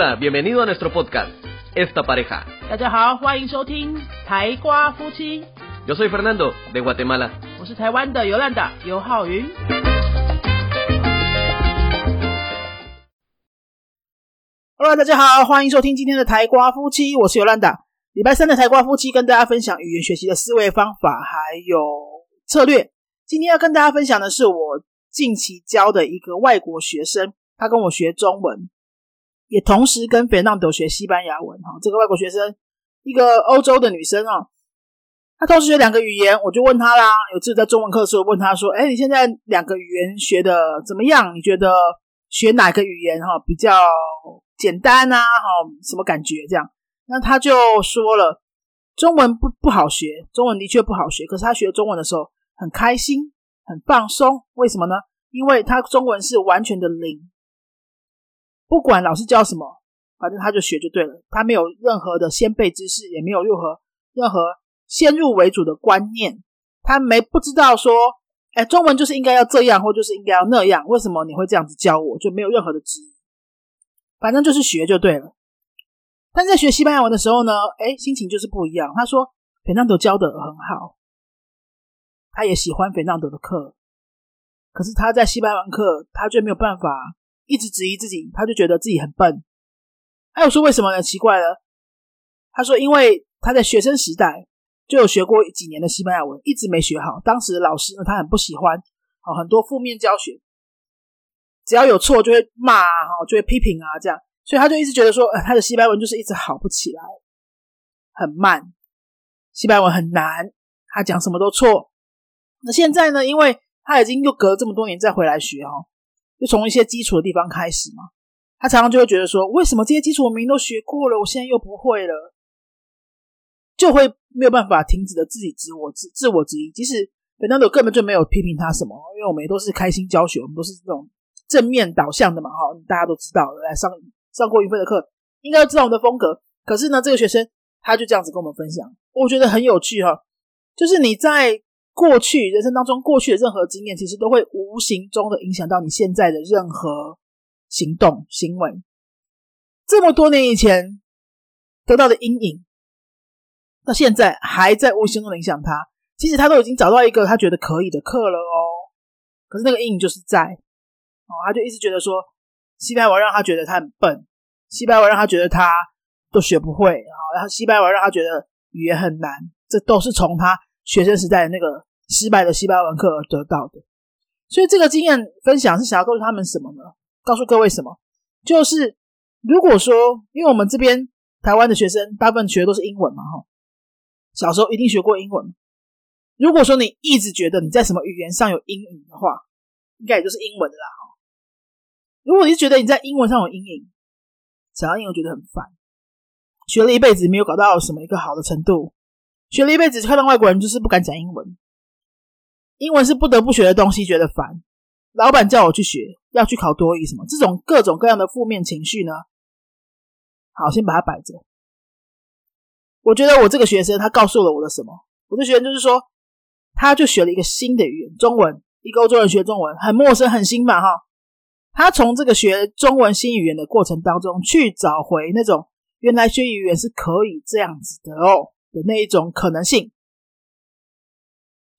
Hola, bienvenido a nuestro podcast, Esta Pareja. 大家好，欢迎收听台瓜夫妻，Yo soy Fernando, de Guatemala. 我是台湾的尤兰达尤浩云。Hello，大家好，欢迎收听今天的台瓜夫妻，我是尤兰达。礼拜三的台瓜夫妻跟大家分享语言学习的思维方法还有策略。今天要跟大家分享的是我近期教的一个外国学生，他跟我学中文，也同时跟 Fernando 学西班牙文。哈，这个外国学生，一个欧洲的女生啊，她同时学两个语言，我就问她啦。有次在中文课的时候问她说：“哎，你现在两个语言学的怎么样？你觉得学哪个语言哈比较简单啊？哈，什么感觉？这样？”那她就说了，中文不不好学，中文的确不好学。可是她学中文的时候很开心，很放松。为什么呢？因为她中文是完全的零，不管老师教什么，反正他就学就对了。他没有任何的先辈知识，也没有任何任何先入为主的观念。他没不知道说，哎，中文就是应该要这样，或就是应该要那样。为什么你会这样子教我？就没有任何的质疑。反正就是学就对了。但在学西班牙文的时候呢，哎，心情就是不一样。他说，斐纳德教的很好，他也喜欢斐纳德的课。可是他在西班牙文课，他就没有办法一直质疑自己，他就觉得自己很笨。还有说为什么呢？奇怪了。他说，因为他在学生时代就有学过几年的西班牙文，一直没学好。当时老师呢，他很不喜欢，哦，很多负面教学，只要有错就会骂啊，就会批评啊，这样。所以他就一直觉得说，呃，他的西班牙文就是一直好不起来，很慢，西班牙文很难，他讲什么都错。那现在呢，因为他已经又隔了这么多年再回来学哦，就从一些基础的地方开始嘛，他常常就会觉得说，为什么这些基础我明明都学过了，我现在又不会了，就会没有办法停止的自己自我自自我质疑。即使本纳朵根本就没有批评他什么，因为我们也都是开心教学，我们都是这种正面导向的嘛，哈，大家都知道的，来上。上过云飞的课，应该知道我们的风格。可是呢，这个学生他就这样子跟我们分享，我觉得很有趣哈。就是你在过去人生当中过去的任何经验，其实都会无形中的影响到你现在的任何行动行为。这么多年以前得到的阴影，到现在还在无形中影响他。其实他都已经找到一个他觉得可以的课了哦，可是那个阴影就是在哦，他就一直觉得说。西班牙让他觉得他很笨，西班牙让他觉得他都学不会，然后西班牙让他觉得语言很难，这都是从他学生时代的那个失败的西班牙文课而得到的。所以这个经验分享是想要告诉他们什么呢？告诉各位什么？就是如果说，因为我们这边台湾的学生大部分学的都是英文嘛，哈，小时候一定学过英文。如果说你一直觉得你在什么语言上有阴影的话，应该也就是英文的啦。如果你觉得你在英文上有阴影，讲到英文觉得很烦，学了一辈子没有搞到什么一个好的程度，学了一辈子看到外国人就是不敢讲英文，英文是不得不学的东西，觉得烦。老板叫我去学，要去考多语什么，这种各种各样的负面情绪呢？好，先把它摆着。我觉得我这个学生他告诉了我的什么？我的学生就是说，他就学了一个新的语言，中文，一个欧洲人学中文很陌生很新嘛，哈。他从这个学中文新语言的过程当中，去找回那种原来学语言是可以这样子的哦的那一种可能性。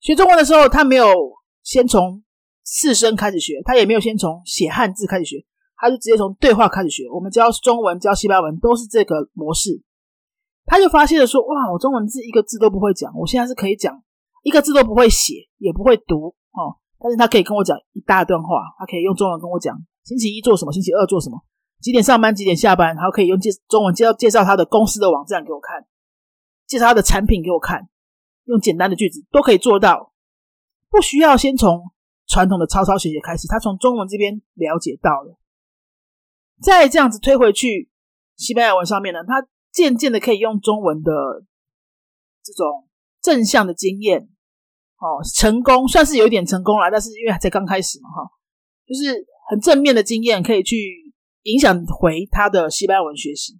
学中文的时候，他没有先从四声开始学，他也没有先从写汉字开始学，他就直接从对话开始学。我们教中文、教西班牙文都是这个模式。他就发现了说：“哇，我中文字一个字都不会讲，我现在是可以讲一个字都不会写，也不会读哦。但是他可以跟我讲一大段话，他可以用中文跟我讲。”星期一做什么？星期二做什么？几点上班？几点下班？然后可以用介中文介绍介绍他的公司的网站给我看，介绍他的产品给我看，用简单的句子都可以做到，不需要先从传统的抄抄写写开始。他从中文这边了解到了，再这样子推回去西班牙文上面呢，他渐渐的可以用中文的这种正向的经验，哦，成功算是有一点成功了，但是因为才刚开始嘛，哈，就是。很正面的经验可以去影响回他的西班牙文学习，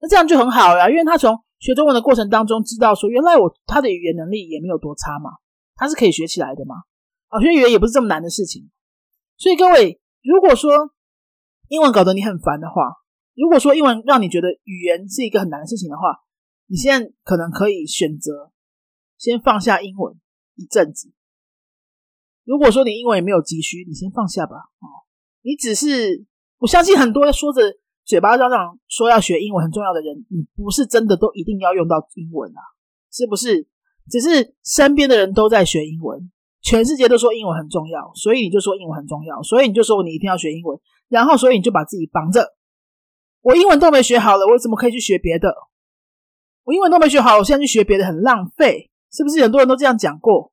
那这样就很好了，因为他从学中文的过程当中知道说，原来我他的语言能力也没有多差嘛，他是可以学起来的嘛。啊，学语言也不是这么难的事情。所以各位，如果说英文搞得你很烦的话，如果说英文让你觉得语言是一个很难的事情的话，你现在可能可以选择先放下英文一阵子。如果说你英文也没有急需，你先放下吧。哦，你只是我相信很多说着嘴巴上上说要学英文很重要的人，你不是真的都一定要用到英文啊，是不是？只是身边的人都在学英文，全世界都说英文很重要，所以你就说英文很重要，所以你就说你一定要学英文，然后所以你就把自己绑着。我英文都没学好了，我怎么可以去学别的？我英文都没学好，我现在去学别的很浪费，是不是？很多人都这样讲过，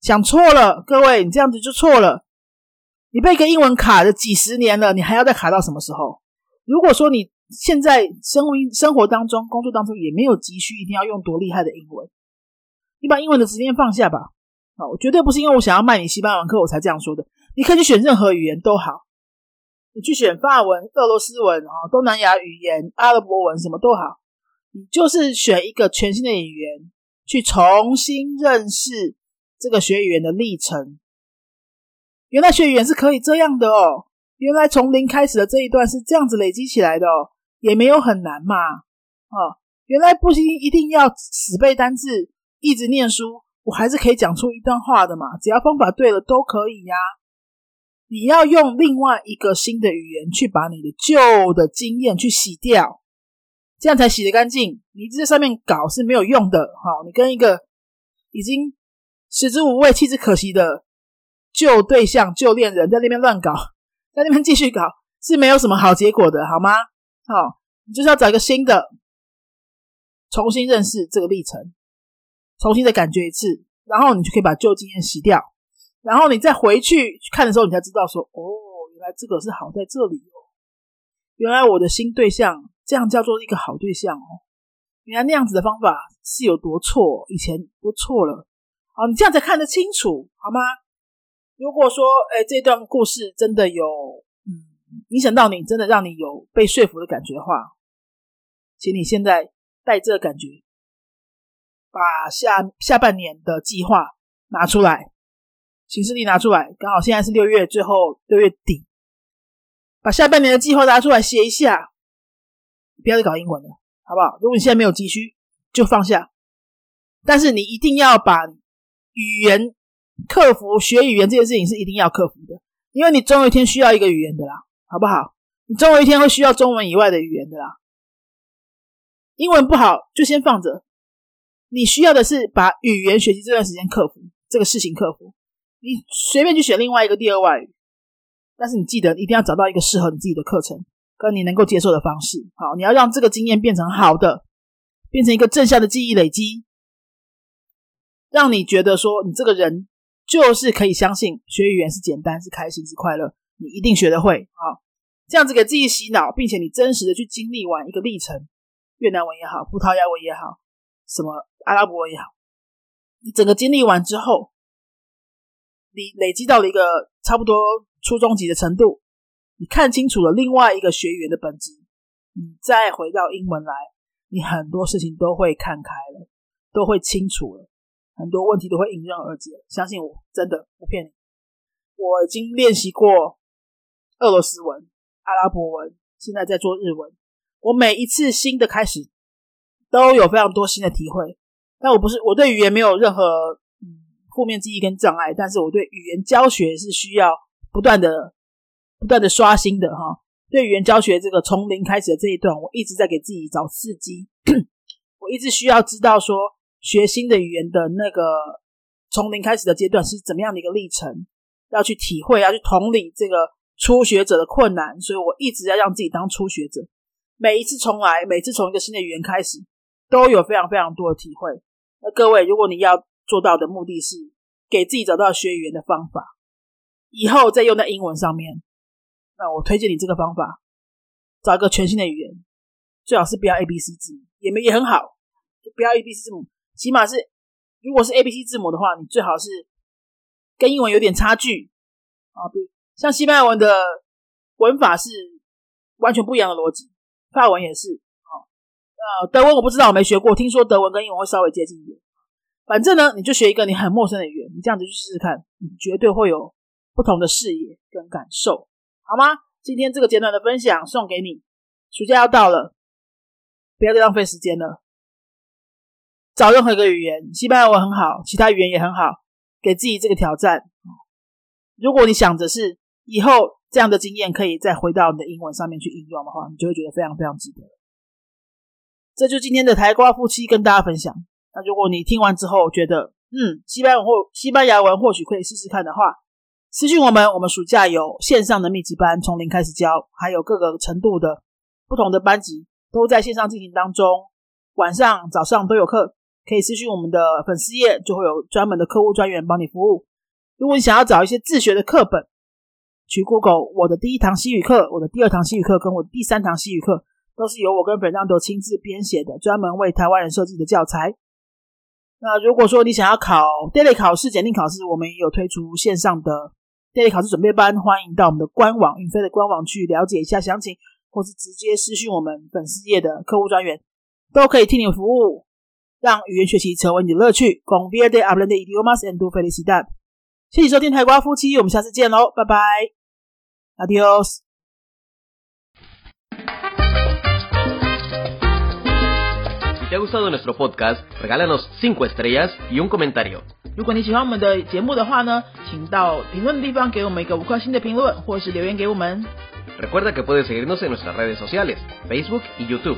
讲错了，各位，你这样子就错了。你被一个英文卡了几十年了，你还要再卡到什么时候？如果说你现在生活生活当中、工作当中也没有急需一定要用多厉害的英文。你把英文的执念放下吧，啊，我绝对不是因为我想要卖你西班牙文课我才这样说的。你可以去选任何语言都好，你去选法文、俄罗斯文啊、东南亚语言、阿拉伯文什么都好，你就是选一个全新的语言去重新认识这个学语言的历程。原来学语言是可以这样的哦，原来从零开始的这一段是这样子累积起来的哦，也没有很难嘛，哦，原来不行一定要死背单字。一直念书，我还是可以讲出一段话的嘛。只要方法对了，都可以呀。你要用另外一个新的语言去把你的旧的经验去洗掉，这样才洗得干净。你在上面搞是没有用的。好，你跟一个已经食之无味、弃之可惜的旧对象、旧恋人在那边乱搞，在那边继续搞，是没有什么好结果的，好吗？好，你就是要找一个新的，重新认识这个历程。重新的感觉一次，然后你就可以把旧经验洗掉，然后你再回去看的时候，你才知道说，哦，原来这个是好在这里哦，原来我的新对象这样叫做一个好对象哦，原来那样子的方法是有多错，以前都错了，好，你这样才看得清楚，好吗？如果说，哎，这段故事真的有，嗯，影响到你，真的让你有被说服的感觉的话，请你现在带这感觉。把下下半年的计划拿出来，行事历拿出来，刚好现在是六月最后六月底，把下半年的计划拿出来写一下，不要再搞英文了，好不好？如果你现在没有急需，就放下，但是你一定要把语言克服，学语言这件事情是一定要克服的，因为你总有一天需要一个语言的啦，好不好？你总有一天会需要中文以外的语言的啦，英文不好就先放着。你需要的是把语言学习这段时间克服这个事情，克服。你随便去选另外一个第二外语，但是你记得一定要找到一个适合你自己的课程，跟你能够接受的方式。好，你要让这个经验变成好的，变成一个正向的记忆累积，让你觉得说你这个人就是可以相信学语言是简单、是开心、是快乐，你一定学得会。啊，这样子给自己洗脑，并且你真实的去经历完一个历程，越南文也好，葡萄牙文也好，什么。阿拉伯文也好，你整个经历完之后，你累积到了一个差不多初中级的程度，你看清楚了另外一个学员的本质，你再回到英文来，你很多事情都会看开了，都会清楚了，很多问题都会迎刃而解。相信我，真的不骗你。我已经练习过俄罗斯文、阿拉伯文，现在在做日文。我每一次新的开始，都有非常多新的体会。但我不是我对语言没有任何嗯负面记忆跟障碍，但是我对语言教学是需要不断的不断的刷新的哈。对语言教学这个从零开始的这一段，我一直在给自己找刺激。我一直需要知道说学新的语言的那个从零开始的阶段是怎么样的一个历程，要去体会，要去同理这个初学者的困难，所以我一直在让自己当初学者。每一次重来，每次从一个新的语言开始，都有非常非常多的体会。那各位，如果你要做到的目的是给自己找到学语言的方法，以后再用在英文上面，那我推荐你这个方法，找一个全新的语言，最好是不要 A B C 字母，也没也很好，就不要 A B C 字母，起码是如果是 A B C 字母的话，你最好是跟英文有点差距啊，比像西班牙文的文法是完全不一样的逻辑，法文也是。呃，德文我不知道，我没学过。听说德文跟英文会稍微接近一点。反正呢，你就学一个你很陌生的语言，你这样子去试试看，你绝对会有不同的视野跟感受，好吗？今天这个简短的分享送给你。暑假要到了，不要再浪费时间了。找任何一个语言，西班牙文很好，其他语言也很好，给自己这个挑战。如果你想着是以后这样的经验可以再回到你的英文上面去应用的话，你就会觉得非常非常值得。这就是今天的台瓜夫妻跟大家分享。那如果你听完之后觉得，嗯，西班牙文或西班牙文或许可以试试看的话，私信我们，我们暑假有线上的密集班，从零开始教，还有各个程度的不同的班级都在线上进行当中，晚上、早上都有课，可以私信我们的粉丝页，就会有专门的客户专员帮你服务。如果你想要找一些自学的课本，去 Google 我的第一堂西语课、我的第二堂西语课跟我的第三堂西语课，都是由我跟本让都亲自编写的，专门为台湾人设计的教材。那如果说你想要考 daily 考试、检定考试，我们也有推出线上的 daily 考试准备班，欢迎到我们的官网云飞的官网去了解一下详情，或是直接私讯我们粉丝页的客户专员，都可以替你服务，让语言学习成为你的乐趣。Convierte hablando idiomas en tu felicidad。谢谢收听台瓜夫妻，我们下次见喽，拜拜，Adios。Si te ha gustado nuestro podcast, regálanos 5 estrellas y un comentario. 如果你喜欢我们的节目的话呢，请到评论的地方给我们一个五颗星的评论，或是留言给我们。 Recuerda que puedes seguirnos en nuestras redes sociales, Facebook y YouTube.